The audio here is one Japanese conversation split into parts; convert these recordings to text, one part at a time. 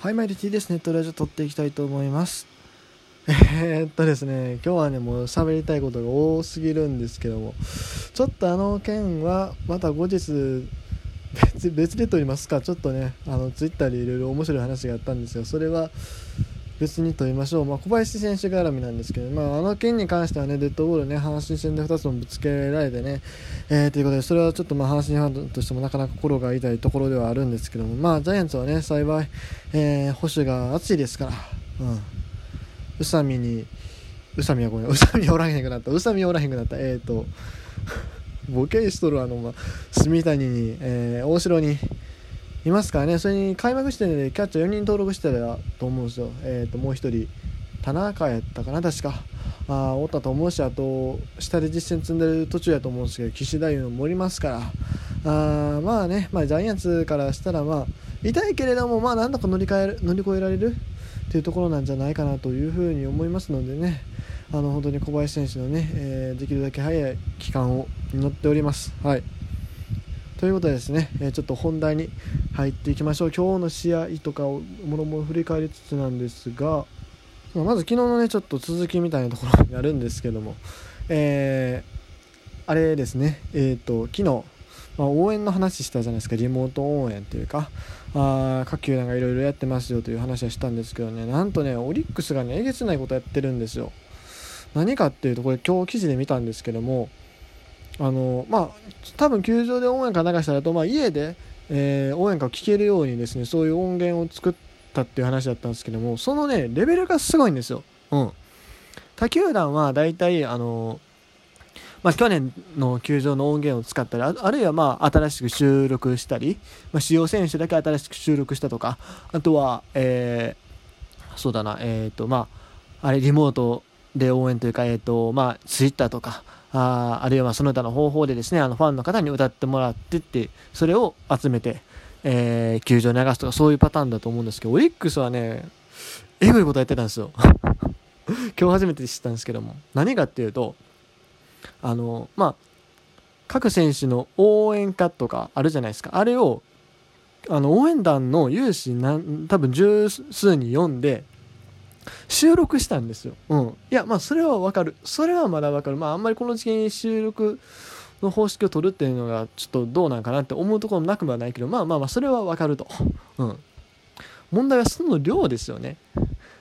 はい、マイルティです。ネットラジオ撮っていきたいと思います。えー、っとですね、今日はね、もう喋りたいことが多すぎるんですけども、ちょっとあの件は、また後日、別別で撮りますか、ちょっとね、あの、ツイッターでいろいろ面白い話があったんですが、それは、別に撮りましょう、まあ、小林選手絡みなんですけど、まあ、あの件に関してはね、デッドボールね、阪神戦で2つもぶつけられてね、えー、ということで、それはちょっとまあ阪神ファンとしてもなかなか心が痛いところではあるんですけども、まあ、ジャイアンツはね、幸い、えー、保守が熱いですから、うん、宇佐美に、宇佐美はごめん、宇佐美おらへんくなった、宇佐美おらへんくなった、えーと、ボケしとるあの、まあ、住谷に、えー、大城に、いますからね、それに開幕してでキャッチャー4人登録してたと思うんですよ、えー、ともう1人、田中やったかな、確か、あおったと思うし、あと、下で実践積んでる途中やと思うんですけど、岸田優もおりますから、あまあね、まあ、ジャイアンツからしたら、まあ、痛いけれども、まあ、なんとか乗り換える乗り越えられる？っていうところなんじゃないかなというふうに思いますのでね、あの本当に小林選手のね、えー、できるだけ早い期間を祈っております。はい。ということでですね、えちょっと本題に入っていきましょう。今日の試合とかをもろもろ振り返りつつなんですがまず昨日のねちょっと続きみたいなところになるんですけどもえー、あれですね。えっ、ー、と昨日、まあ、応援の話したじゃないですか。リモート応援っていうかあ各球団がいろいろやってますよという話はしたんですけどね。なんとねオリックスがねえげつないことやってるんですよ。何かっていうとこれ今日記事で見たんですけどもあのまあ多分球場で応援歌流したらと、まあ、家で、えー、応援歌を聴けるようにですねそういう音源を作ったっていう話だったんですけどもそのねレベルがすごいんですよ。うん、他球団は大体あのまあ、去年の球場の音源を使ったりあるいはまあ新しく収録したり、まあ、使用選手だけ新しく収録したとかあとは、えー、そうだなえっ、ー、とまああれリモートで応援というかえ、ー、とまあツイッターとかああるいはその他の方法でですねあのファンの方に歌ってもらってってそれを集めて、えー、球場に流すとかそういうパターンだと思うんですけどオリックスはねえぐいことやってたんですよ。今日初めて知ったんですけども。何かっていうとあのまあ各選手の応援歌とかあるじゃないですか。あれをあの応援団の有志多分十数人読んで収録したんですよ。うん。いや、まあ、それはわかる。それはまだわかる。まあ、あんまりこの時期に収録の方式を取るっていうのが、ちょっとどうなんかなって思うところもなくもないけど、まあまあまあ、それはわかると。うん。問題はその量ですよね。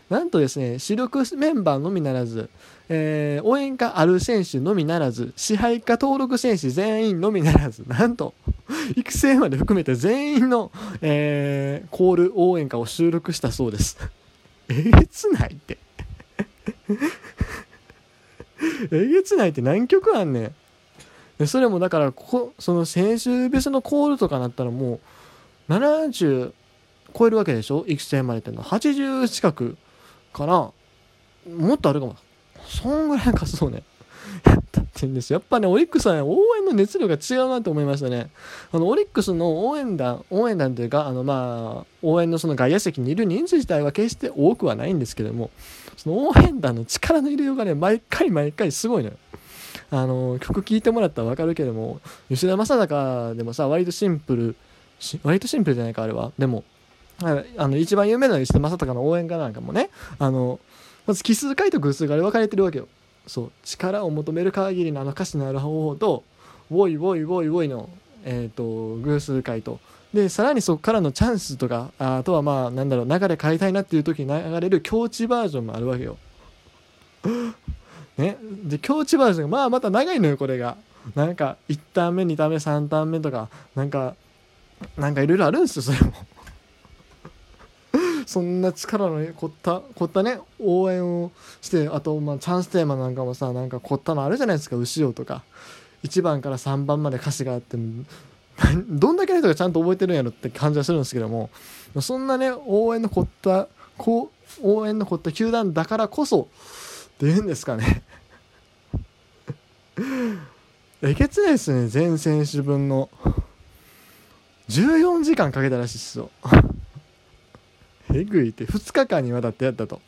なんとですね、主力メンバーのみならず、えー、応援歌ある選手のみならず、支配下登録選手全員のみならず、なんと、育成まで含めて全員の、えー、コール応援歌を収録したそうです。えげつないって。えげつないって何曲あんねん。それもだからここその選手別のコールとかなったらもう70超えるわけでしょ？育成までっての？は80近くからもっとあるかも。そんぐらいかそうね。やってんですよ。やっぱね、オリックスはね、応援の熱量が違うなと思いましたね。あの、オリックスの応援団、応援団というか、あの、まあ、応援のその外野席にいる人数自体は決して多くはないんですけども、その応援団の力の入れようがね、毎回毎回すごいのよ。あの、曲聴いてもらったらわかるけども、吉田正尚でもさ、割とシンプル、割とシンプルじゃないか、あれは。でも、あの、一番有名な吉田正尚の応援歌なんかもね、あの、まず奇数回と偶数が分かれてるわけよ。そう力を求める限りのあの歌詞のある方法と「ウォイウォイウォイウォイの」えーと、偶数回とでさらにそこからのチャンスとかあとはまあなんだろう流れ変えたいなっていう時に流れる境地バージョンもあるわけよ。ね、で境地バージョンまあまた長いのよこれが。なんか1ターン目2ターン目3ターン目とかなんかなんかいろいろあるんですよそれも。そんな力の凝った凝ったね応援をしてあとまあチャンステーマなんかもさなんか凝ったのあるじゃないですか後ろとか。1番から3番まで歌詞があってどんだけの人がちゃんと覚えてるんやろって感じはするんですけどもそんなね応援の凝ったこう応援の凝った球団だからこそっていうんですかね。えげつないですね全選手分の。14時間かけたらしいっすよ。えぐいって。2日間にわたってやったと。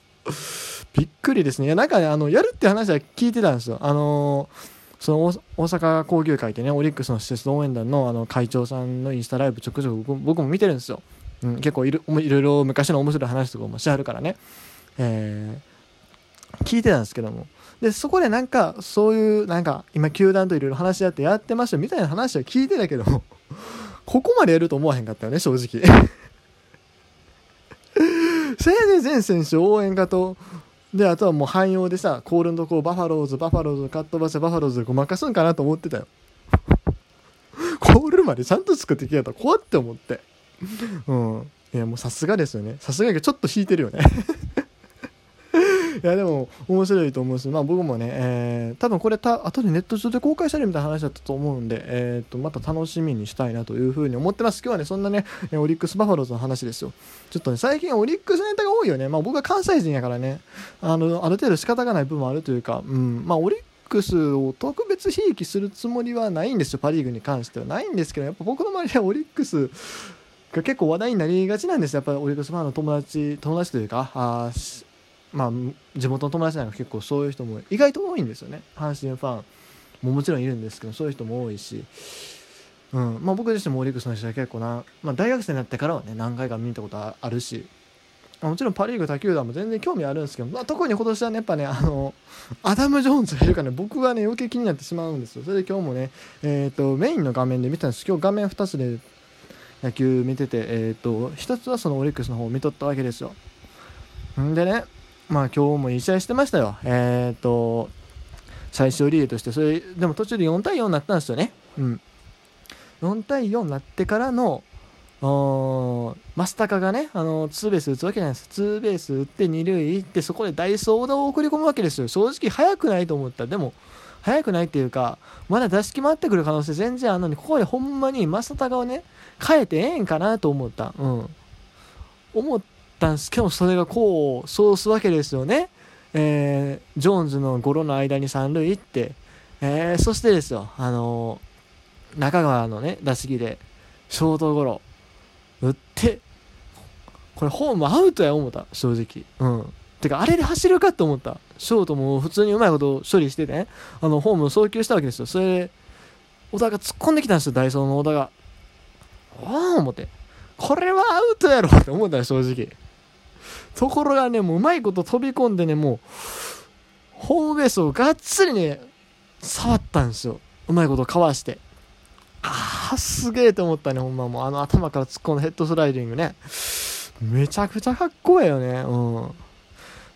びっくりですね。いやなんかねあのやるって話は聞いてたんですよ。あのー、その大阪交流会ってねオリックスの施設応援団のあの会長さんのインスタライブちょくちょく僕も見てるんですよ。うん、結構いろいろ昔の面白い話とかもしてはるからね、えー、聞いてたんですけども。でそこでなんかそういうなんか今球団といろいろ話し合ってやってましたみたいな話は聞いてたけどここまでやると思わへんかったよね正直。せいで全選手応援歌と。であとはもう汎用でさコールのとこバファローズバファローズかっとばせバファローズでごまかすんかなと思ってたよ。コールまでちゃんと作ってきやったら怖って思って。うん。いやもうさすがですよね。さすがにちょっと引いてるよね。いやでも面白いと思うし、まあ、僕もね、えー、多分これた後でネット上で公開されるみたいな話だったと思うんで、えー、とまた楽しみにしたいなというふうに思ってます。今日はねそんなねオリックス・バファローズの話ですよ。ちょっとね最近オリックスネタが多いよね、まあ、僕は関西人やからね。あのある程度仕方がない部分もあるというか、うん。まあ、オリックスを特別ひいきするつもりはないんですよ。パ・リーグに関しては。ないんですけどやっぱ僕の周りはオリックスが結構話題になりがちなんですよ。やっぱりオリックスファンの友達友達というかあまあ、地元の友達なんか結構そういう人も意外と多いんですよね。阪神ファンももちろんいるんですけどそういう人も多いし、うん。まあ、僕自身もオリックスの人は結構な、まあ、大学生になってからはね何回か見たことあるし。もちろんパ・リーグ他球団も全然興味あるんですけど、まあ、特に今年はねやっぱねあのアダム・ジョーンズがいるからね僕はね余計気になってしまうんですよ。それで今日もね、えーと、メインの画面で見たんです。今日画面2つで野球見てて、えーと、と1つはそのオリックスの方を見とったわけですよ。んでねまあ今日もいい試合してましたよ。え、ー、と、最終リーとして、それ、でも途中で4対4になったんですよね。うん。4対4になってからの、増高がね、あの、ツーベース打つわけじゃないです。ツーベース打って2塁行って、そこでダイソーオーダーを送り込むわけですよ。正直速くないと思った。でも、速くないっていうか、まだ出し決まってくる可能性全然あるのに、ここでほんまに増高をね、変えてええんかなと思った。うん。思っったんです。けどそれがこうそうすわけですよね、えー、ジョーンズのゴロの間に三塁行って、えー、そしてですよ、あのー、中川のね打席でショートゴロ打ってこれホームアウトや思った正直。うん。てかあれで走るかと思った。ショートも普通にうまいこと処理してね。あのホーム送球したわけですよ。それで小田が突っ込んできたんですよダイソーの小田が。ああ思って。これはアウトやろって思ったよ正直。ところがね、もううまいこと飛び込んでね、もう、ホームベースをがっつりね、触ったんですよ。うまいことかわして。ああ、すげえと思ったね、ほんまもう。あの頭から突っ込んだヘッドスライディングね。めちゃくちゃかっこええよね。うん。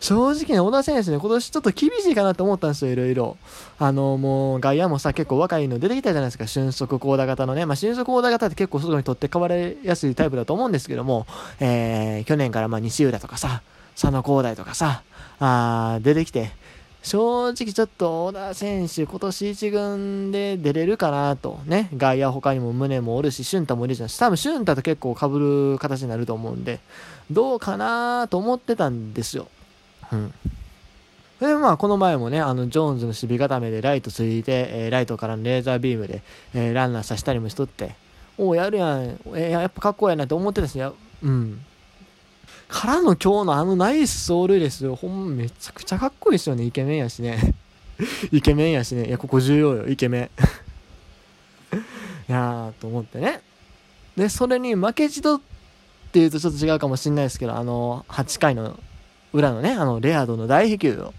正直ね、小田選手ね、今年ちょっと厳しいかなと思ったんですよ、いろいろ。あの、もう、外野もさ、結構若いの出てきたじゃないですか、俊足高打型のね。まあ、俊足高打型って結構外に取って変われやすいタイプだと思うんですけども、えー、去年からまあ、西浦とかさ、佐野光大とかさ、あ出てきて、正直ちょっと小田選手、今年1軍で出れるかなと。ね。外野他にも宗もおるし、俊太もいるじゃん。多分俊太と結構被る形になると思うんで、どうかなと思ってたんですよ。うん。で、まあ、この前もね、あの、ジョーンズの守備固めでライトついて、えー、ライトからのレーザービームで、えー、ランナーさしたりもしとって、おお、やるやん、えー、やっぱかっこいいなって思ってたし、やうん。からの今日のあのナイス走塁ですよ。ほんめちゃくちゃかっこいいですよね。イケメンやしね。イケメンやしね。いや、ここ重要よ。イケメン。いやー、と思ってね。で、それに負けじとっていうとちょっと違うかもしんないですけど、あの、8回の裏のね、あの、レアードの大飛球を。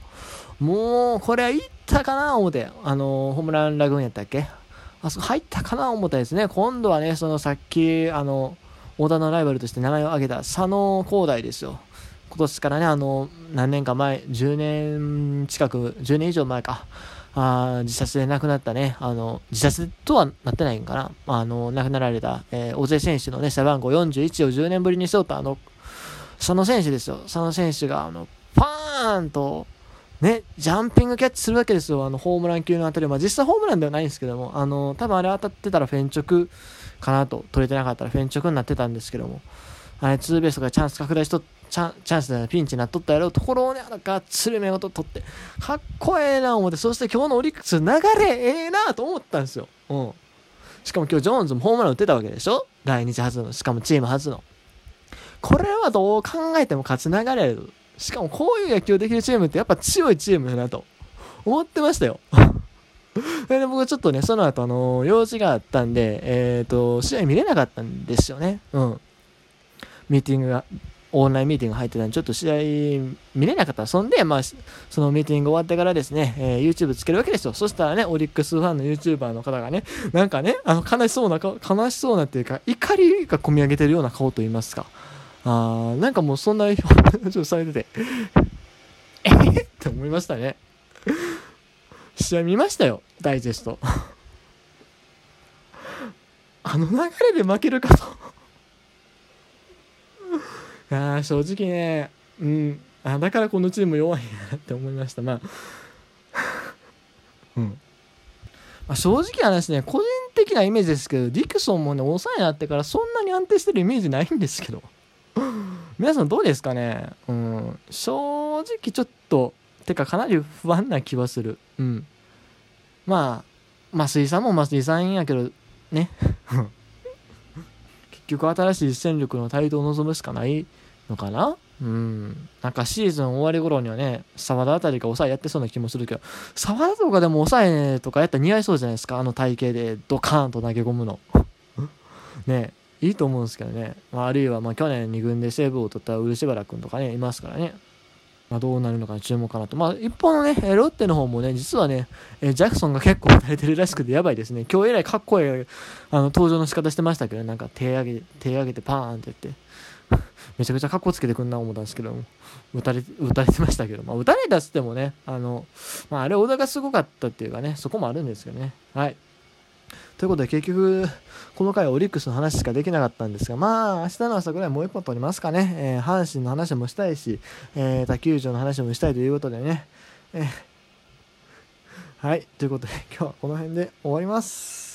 もう、これはいったかな思って、あの、ホームランラグーンやったっけ？あそこ入ったかな思ったですね。今度はね、そのさっき、あの、小田のライバルとして名前を挙げた佐野光大ですよ。今年からね、あの、何年か前、10年近く、10年以上前か、あ自殺で亡くなったね、あの、自殺とはなってないんかな、あの、亡くなられた、えー、大勢選手のね、背番号41を10年ぶりに背負ったあの、佐野選手ですよ。佐野選手が、あの、パーンと、ね、ジャンピングキャッチするわけですよ。あの、ホームラン級の当たり。まあ、実際ホームランではないんですけども、あの、多分あれ当たってたらフェンチョクかなと、取れてなかったらフェンチョクになってたんですけども、あれ、ツーベースとかチャンス拡大しと、チャチャンスでピンチになっとったやろうところをね、なんか、つるめごと取って、かっこええな思って、そして今日のオリックス流れええなと思ったんですよ。うん。しかも今日ジョーンズもホームラン打ってたわけでしょ来日初の、しかもチーム初の。これはどう考えても勝ち流れる。しかもこういう野球できるチームってやっぱ強いチームだなと思ってましたよ。で僕ちょっとね、その後あの、用事があったんで、えっ、ー、と、試合見れなかったんですよね。うん。ミーティングがオンラインミーティング入ってたんで、ちょっと試合見れなかった。そんで、まあ、そのミーティング終わってからですね、えー、YouTube つけるわけですよ。そしたらね、オリックスファンの YouTuber の方がね、なんかね、あの、悲しそうな顔、悲しそうなっていうか、怒りが込み上げてるような顔と言いますか。あー、なんかもうそんな表情されてて、え？ー、って思いましたね。試合見ましたよ、ダイジェスト。あの流れで負けるかと いや正直ね、うん、あだからこのチーム弱いなって思いました。まあ、うん。まあ、正直話ね、個人的なイメージですけど、ディクソンもね、抑えになってからそんなに安定してるイメージないんですけど。皆さんどうですかね？うん。正直ちょっと、てかかなり不安な気はする。うん。まあ、増井さんも増井さんやけど、ね。結局新しい戦力の台頭を望むしかないのかな？うん。なんかシーズン終わり頃にはね、沢田あたりが抑えやってそうな気もするけど、沢田とかでも抑えとかやったら似合いそうじゃないですか？あの体型でドカーンと投げ込むの。ねいいと思うんですけどね。まあ、あるいはま去年2軍でセーブを取った漆原君とかね、いますからね。まあ、どうなるのか注目かなと。まあ、一方のね、ロッテの方もね、実はね、えジャクソンが結構打たれてるらしくてやばいですね。今日えらいかっこいいあの登場の仕方してましたけど、なんか手上げ、手上げてパーンって言って、めちゃくちゃかっこつけてくんな思ったんですけども、打たれ、打たれてましたけど、まあ、打たれたっつってもね、あの、まあ、あれ、小田がすごかったっていうかね、そこもあるんですけどね。はい。ということで結局、この回オリックスの話しかできなかったんですが、まあ、明日の朝ぐらいもう一本取りますかね。えー、阪神の話もしたいし、えー、他球場の話もしたいということでね。えー、はい、ということで今日はこの辺で終わります。